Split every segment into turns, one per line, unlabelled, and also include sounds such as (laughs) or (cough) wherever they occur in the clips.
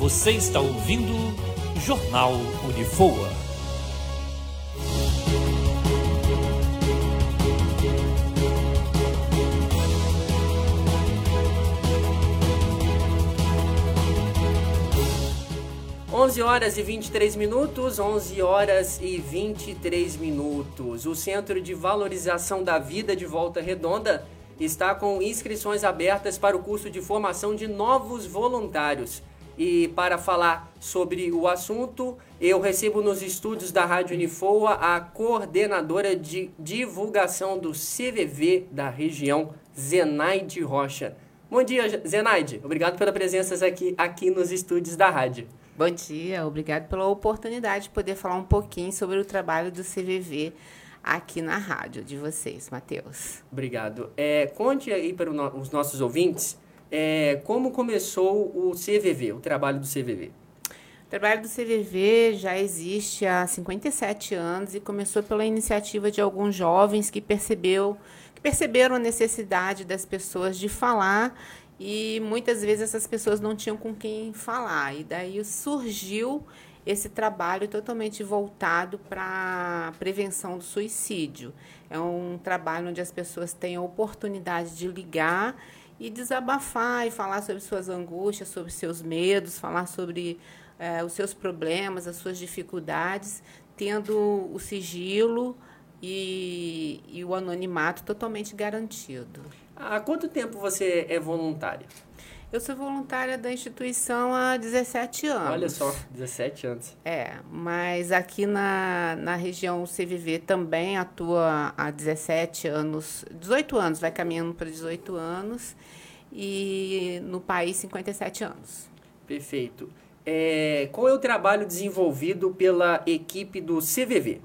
Você está ouvindo Jornal Unifoa.
Onze horas e 23 minutos, 11 horas e 23 minutos. O Centro de Valorização da Vida de Volta Redonda está com inscrições abertas para o curso de formação de novos voluntários. E para falar sobre o assunto, eu recebo nos estúdios da Rádio Unifoa a coordenadora de divulgação do CVV da região, Zenaide Rocha. Bom dia, Zenaide. Obrigado pela presença aqui, aqui nos estúdios da rádio.
Bom dia, obrigado pela oportunidade de poder falar um pouquinho sobre o trabalho do CVV aqui na rádio de vocês, Matheus.
Obrigado. É, conte aí para os nossos ouvintes é, como começou o CVV, o trabalho do CVV.
O trabalho do CVV já existe há 57 anos e começou pela iniciativa de alguns jovens que, percebeu, que perceberam a necessidade das pessoas de falar e muitas vezes essas pessoas não tinham com quem falar. E daí surgiu esse trabalho totalmente voltado para a prevenção do suicídio. É um trabalho onde as pessoas têm a oportunidade de ligar e desabafar e falar sobre suas angústias, sobre seus medos, falar sobre é, os seus problemas, as suas dificuldades, tendo o sigilo e, e o anonimato totalmente garantido.
Há quanto tempo você é voluntária?
Eu sou voluntária da instituição há 17 anos.
Olha só, 17 anos.
É, mas aqui na, na região CVV também atua há 17 anos, 18 anos, vai caminhando para 18 anos, e no país 57 anos.
Perfeito. É, qual é o trabalho desenvolvido pela equipe do CVV?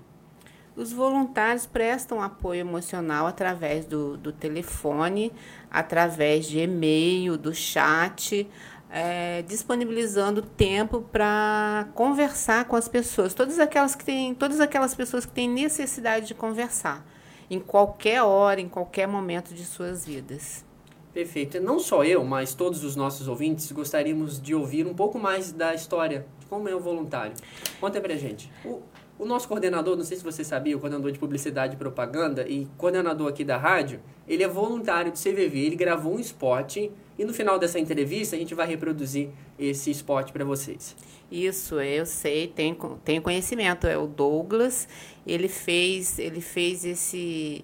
Os voluntários prestam apoio emocional através do, do telefone, através de e-mail, do chat, é, disponibilizando tempo para conversar com as pessoas, todas aquelas que têm, todas aquelas pessoas que têm necessidade de conversar, em qualquer hora, em qualquer momento de suas vidas.
Perfeito. Não só eu, mas todos os nossos ouvintes gostaríamos de ouvir um pouco mais da história como é o voluntário. Conta pra gente. O, o nosso coordenador, não sei se você sabia, o coordenador de publicidade e propaganda e coordenador aqui da rádio, ele é voluntário do CVV, ele gravou um spot e no final dessa entrevista a gente vai reproduzir esse spot para vocês.
Isso, eu sei, tenho, tenho conhecimento. É o Douglas, ele fez, ele fez esse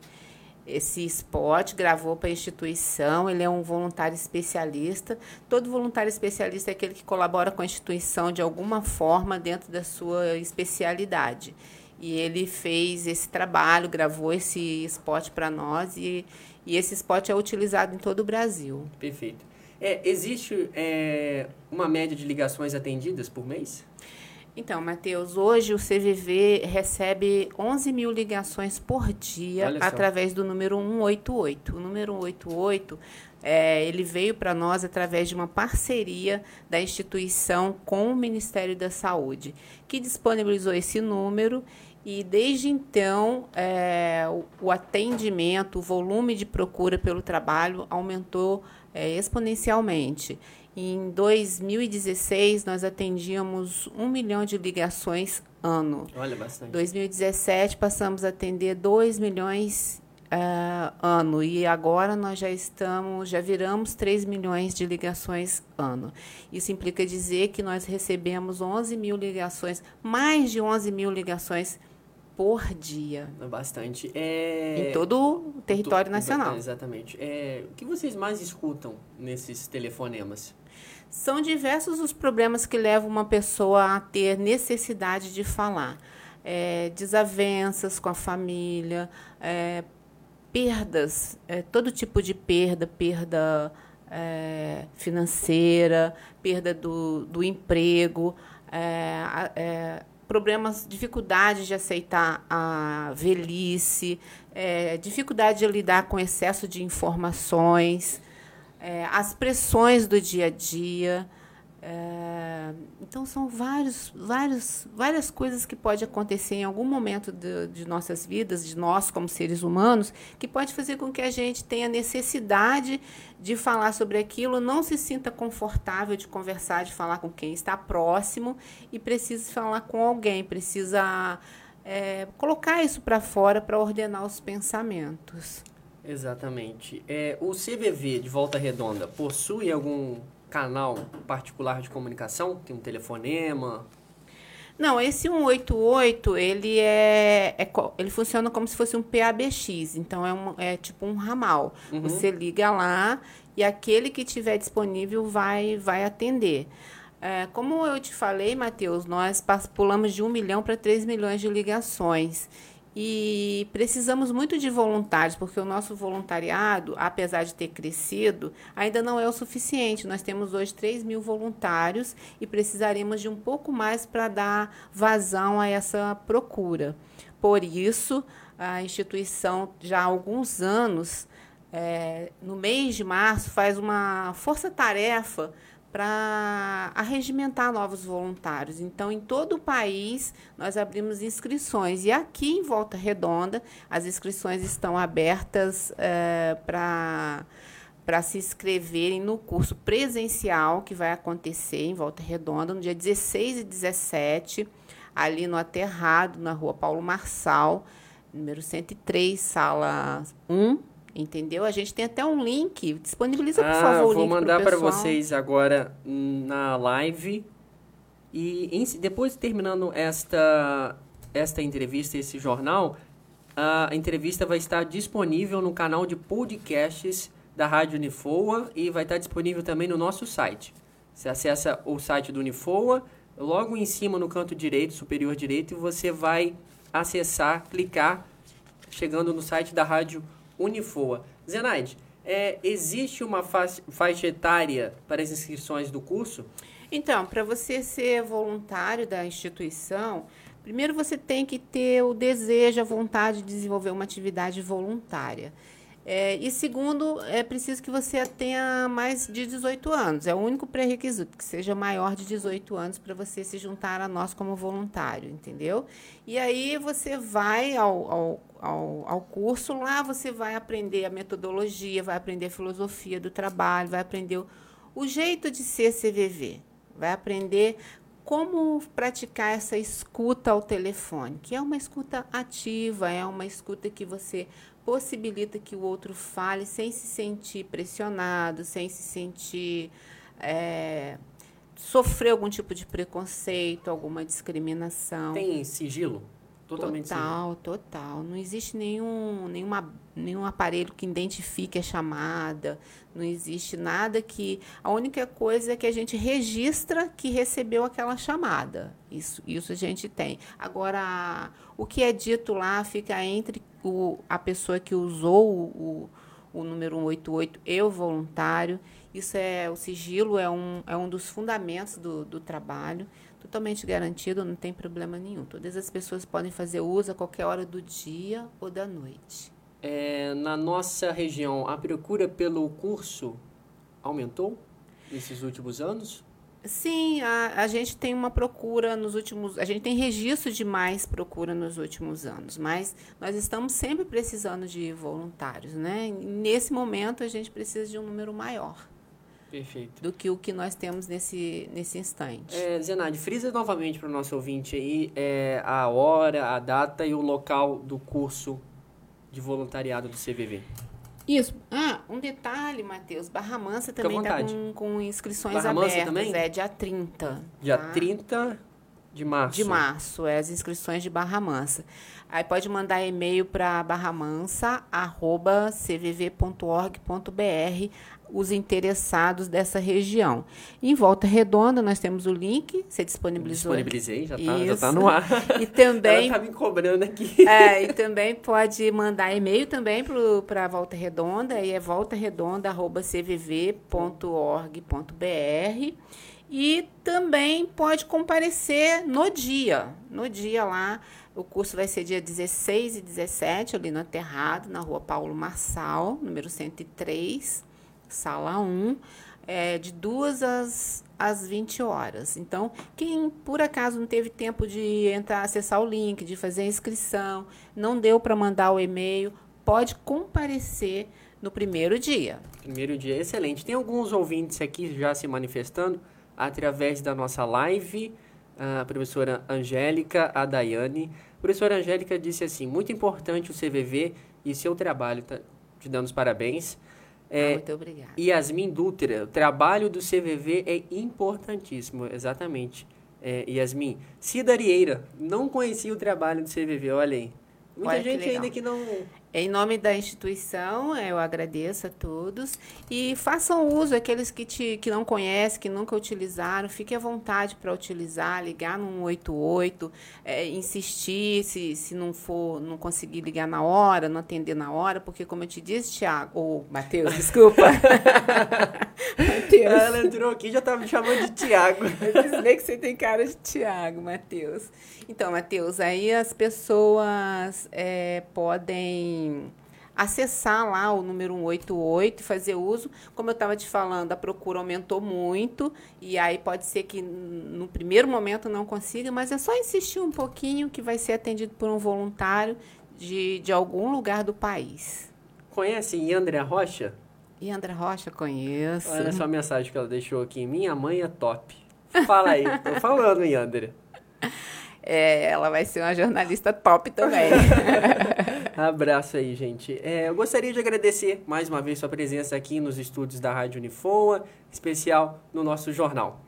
esse spot, gravou para a instituição, ele é um voluntário especialista. Todo voluntário especialista é aquele que colabora com a instituição de alguma forma dentro da sua especialidade. E ele fez esse trabalho, gravou esse spot para nós e, e esse spot é utilizado em todo o Brasil.
Perfeito. É, existe é, uma média de ligações atendidas por mês?
Então, Matheus, hoje o CVV recebe 11 mil ligações por dia através do número 188. O número 188 é, ele veio para nós através de uma parceria da instituição com o Ministério da Saúde, que disponibilizou esse número e desde então é, o, atendimento, o volume de procura pelo trabalho aumentou é, exponencialmente. Em 2016, nós atendíamos um milhão de ligações ano.
Olha, bastante.
2017, passamos a atender 2 milhões uh, ano. E agora nós já estamos, já viramos 3 milhões de ligações ano. Isso implica dizer que nós recebemos 11 mil ligações, mais de 11 mil ligações por dia.
É bastante. É...
Em todo o território nacional.
Exatamente. É... O que vocês mais escutam nesses telefonemas?
São diversos os problemas que levam uma pessoa a ter necessidade de falar. É, desavenças com a família, é, perdas, é, todo tipo de perda, perda é, financeira, perda do, do emprego, é, é, problemas, dificuldade de aceitar a velhice, dificuldade de lidar com excesso de informações é, as pressões do dia a dia, É, então são vários, vários, várias coisas que pode acontecer em algum momento de, de, nossas vidas, de nós como seres humanos, que pode fazer com que a gente tenha necessidade de falar sobre aquilo, não se sinta confortável de conversar, de falar com quem está próximo e precisa falar com alguém, precisa é, colocar isso para fora para ordenar os pensamentos.
Exatamente. É, o CVV de Volta Redonda possui algum canal particular de comunicação? Tem um telefonema?
Não, esse 188, ele é, é, ele funciona como se fosse um PABX, então é, um, é tipo um ramal. Uhum. Você liga lá e aquele que tiver disponível vai, vai atender. É, como eu te falei, Matheus, nós pulamos de 1 milhão para 3 milhões de ligações. E precisamos muito de voluntários, porque o nosso voluntariado, apesar de ter crescido, ainda não é o suficiente. Nós temos hoje 3 mil voluntários e precisaremos de um pouco mais para dar vazão a essa procura. Por isso, a instituição, já há alguns anos, é, no mês de março, faz uma força-tarefa para arregimentar novos voluntários. Então, em todo o país, nós abrimos inscrições. E aqui em Volta Redonda, as inscrições estão abertas é, para para se inscreverem no curso presencial que vai acontecer em Volta Redonda no dia 16 e 17, ali no Aterrado, na rua Paulo Marçal, número 103, sala 1, Entendeu? A gente tem até um link. Disponibiliza, por ah, favor, o link.
Vou mandar para vocês agora na live. E em, depois, terminando esta, esta entrevista, esse jornal, a entrevista vai estar disponível no canal de podcasts da Rádio Unifoa e vai estar disponível também no nosso site. Você acessa o site do Unifoa, logo em cima no canto direito, superior direito, você vai acessar, clicar, chegando no site da Rádio Unifoa Unifoa. Zenaide, é, existe uma faixa, faixa etária para as inscrições do curso?
Então, para você ser voluntário da instituição, primeiro você tem que ter o desejo, a vontade de desenvolver uma atividade voluntária. É, e segundo, é preciso que você tenha mais de 18 anos. É o único pré-requisito, que seja maior de 18 anos para você se juntar a nós como voluntário, entendeu? E aí você vai ao, ao, ao, ao curso, lá você vai aprender a metodologia, vai aprender a filosofia do trabalho, vai aprender o, o jeito de ser CVV, vai aprender como praticar essa escuta ao telefone, que é uma escuta ativa, é uma escuta que você possibilita que o outro fale sem se sentir pressionado, sem se sentir. É, sofrer algum tipo de preconceito, alguma discriminação.
Tem sigilo?
Totalmente total, sigilo. total. Não existe nenhum, nenhuma, nenhum aparelho que identifique a chamada, não existe nada que. A única coisa é que a gente registra que recebeu aquela chamada. Isso, isso a gente tem. Agora, o que é dito lá fica entre o, a pessoa que usou o, o número 188 e o voluntário. Isso é o sigilo, é um, é um dos fundamentos do, do trabalho, totalmente garantido, não tem problema nenhum. Todas as pessoas podem fazer uso a qualquer hora do dia ou da noite.
É, na nossa região, a procura pelo curso aumentou nesses últimos anos?
Sim, a, a gente tem uma procura nos últimos. A gente tem registro de mais procura nos últimos anos, mas nós estamos sempre precisando de voluntários, né? Nesse momento a gente precisa de um número maior.
Perfeito.
Do que o que nós temos nesse, nesse instante.
É, Zenade, frisa novamente para o nosso ouvinte aí é, a hora, a data e o local do curso de voluntariado do CVV.
Isso. Ah, um detalhe, Matheus. Barra Mansa também está com, com inscrições Barra abertas. Mansa também? É, dia 30.
Dia tá? 30 de março.
De março, é as inscrições de Barra Mansa. Aí pode mandar e-mail para barramansa.cvv.org.br os interessados dessa região. Em Volta Redonda, nós temos o link, você disponibilizou.
Disponibilizei, já está tá no ar.
E também... (laughs)
Ela tá me cobrando aqui.
É, e também pode mandar e-mail também para Volta Redonda, aí é voltaredonda.cvv.org.br e também pode comparecer no dia, no dia lá, o curso vai ser dia 16 e 17, ali no Aterrado, na rua Paulo Marçal, número 103, sala 1. é, de 2 às, às 20 horas. Então, quem por acaso não teve tempo de entrar, acessar o link, de fazer a inscrição, não deu para mandar o e-mail, pode comparecer no primeiro dia.
Primeiro dia, excelente. Tem alguns ouvintes aqui já se manifestando através da nossa live. A professora Angélica, a Daiane. A professora Angélica disse assim: muito importante o CVV e seu trabalho. Tá te dando os parabéns.
É, ah, muito obrigada.
Yasmin Dutra, o trabalho do CVV é importantíssimo, exatamente. É, Yasmin, Cida Arieira, não conhecia o trabalho do CVV, olha aí. Muita olha gente que ainda que não
em nome da instituição, eu agradeço a todos e façam uso, aqueles que, te, que não conhecem, que nunca utilizaram, fiquem à vontade para utilizar, ligar no 188, é, insistir, se, se não for, não conseguir ligar na hora, não atender na hora, porque como eu te disse, Tiago, ou (laughs) Matheus, desculpa. (laughs)
Matheus. Ela entrou aqui e já estava me chamando de Tiago. (laughs)
Eu que você tem cara de Tiago, Matheus. Então, Matheus, aí as pessoas é, podem acessar lá o número 188 e fazer uso. Como eu estava te falando, a procura aumentou muito e aí pode ser que no primeiro momento não consiga, mas é só insistir um pouquinho que vai ser atendido por um voluntário de, de algum lugar do país.
Conhece Yandra Rocha?
Yandra Rocha, conheço.
Olha só a mensagem que ela deixou aqui. Minha mãe é top. Fala aí, (laughs) tô falando, Yandra.
É, ela vai ser uma jornalista top também. (laughs) (laughs)
Abraço aí, gente. É, eu gostaria de agradecer mais uma vez sua presença aqui nos estúdios da Rádio Unifoa, especial no nosso jornal.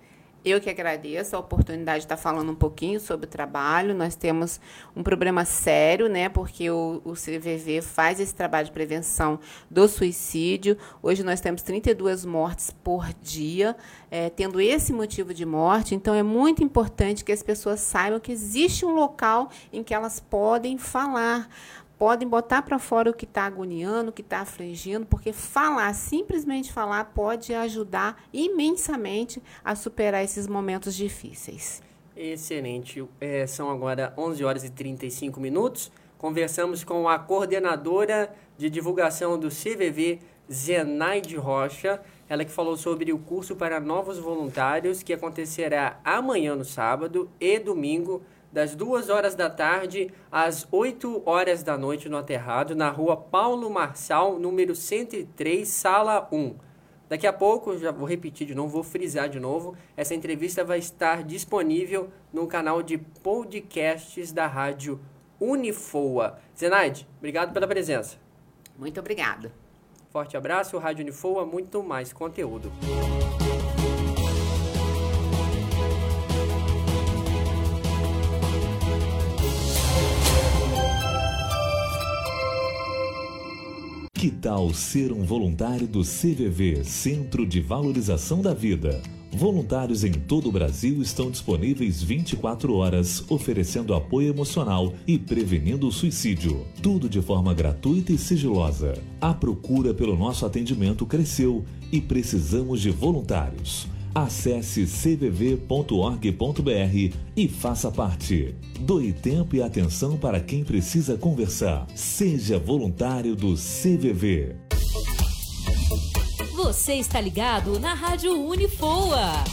Eu que agradeço a oportunidade de estar falando um pouquinho sobre o trabalho. Nós temos um problema sério, né? Porque o, o CVV faz esse trabalho de prevenção do suicídio. Hoje nós temos 32 mortes por dia, é, tendo esse motivo de morte. Então é muito importante que as pessoas saibam que existe um local em que elas podem falar podem botar para fora o que está agoniando, o que está afligindo, porque falar, simplesmente falar, pode ajudar imensamente a superar esses momentos difíceis.
Excelente. É, são agora 11 horas e 35 minutos. Conversamos com a coordenadora de divulgação do CVV, Zenaide Rocha. Ela que falou sobre o curso para novos voluntários que acontecerá amanhã no sábado e domingo das 2 horas da tarde às 8 horas da noite no Aterrado, na rua Paulo Marçal, número 103, sala 1. Daqui a pouco, já vou repetir de novo, vou frisar de novo, essa entrevista vai estar disponível no canal de podcasts da rádio Unifoa. Zenaide, obrigado pela presença.
Muito obrigada.
Forte abraço, Rádio Unifoa, muito mais conteúdo.
Que tal ser um voluntário do CVV, Centro de Valorização da Vida? Voluntários em todo o Brasil estão disponíveis 24 horas, oferecendo apoio emocional e prevenindo o suicídio. Tudo de forma gratuita e sigilosa. A procura pelo nosso atendimento cresceu e precisamos de voluntários. Acesse cvv.org.br e faça parte. Doe tempo e atenção para quem precisa conversar. Seja voluntário do CVV.
Você está ligado na Rádio Unifoa.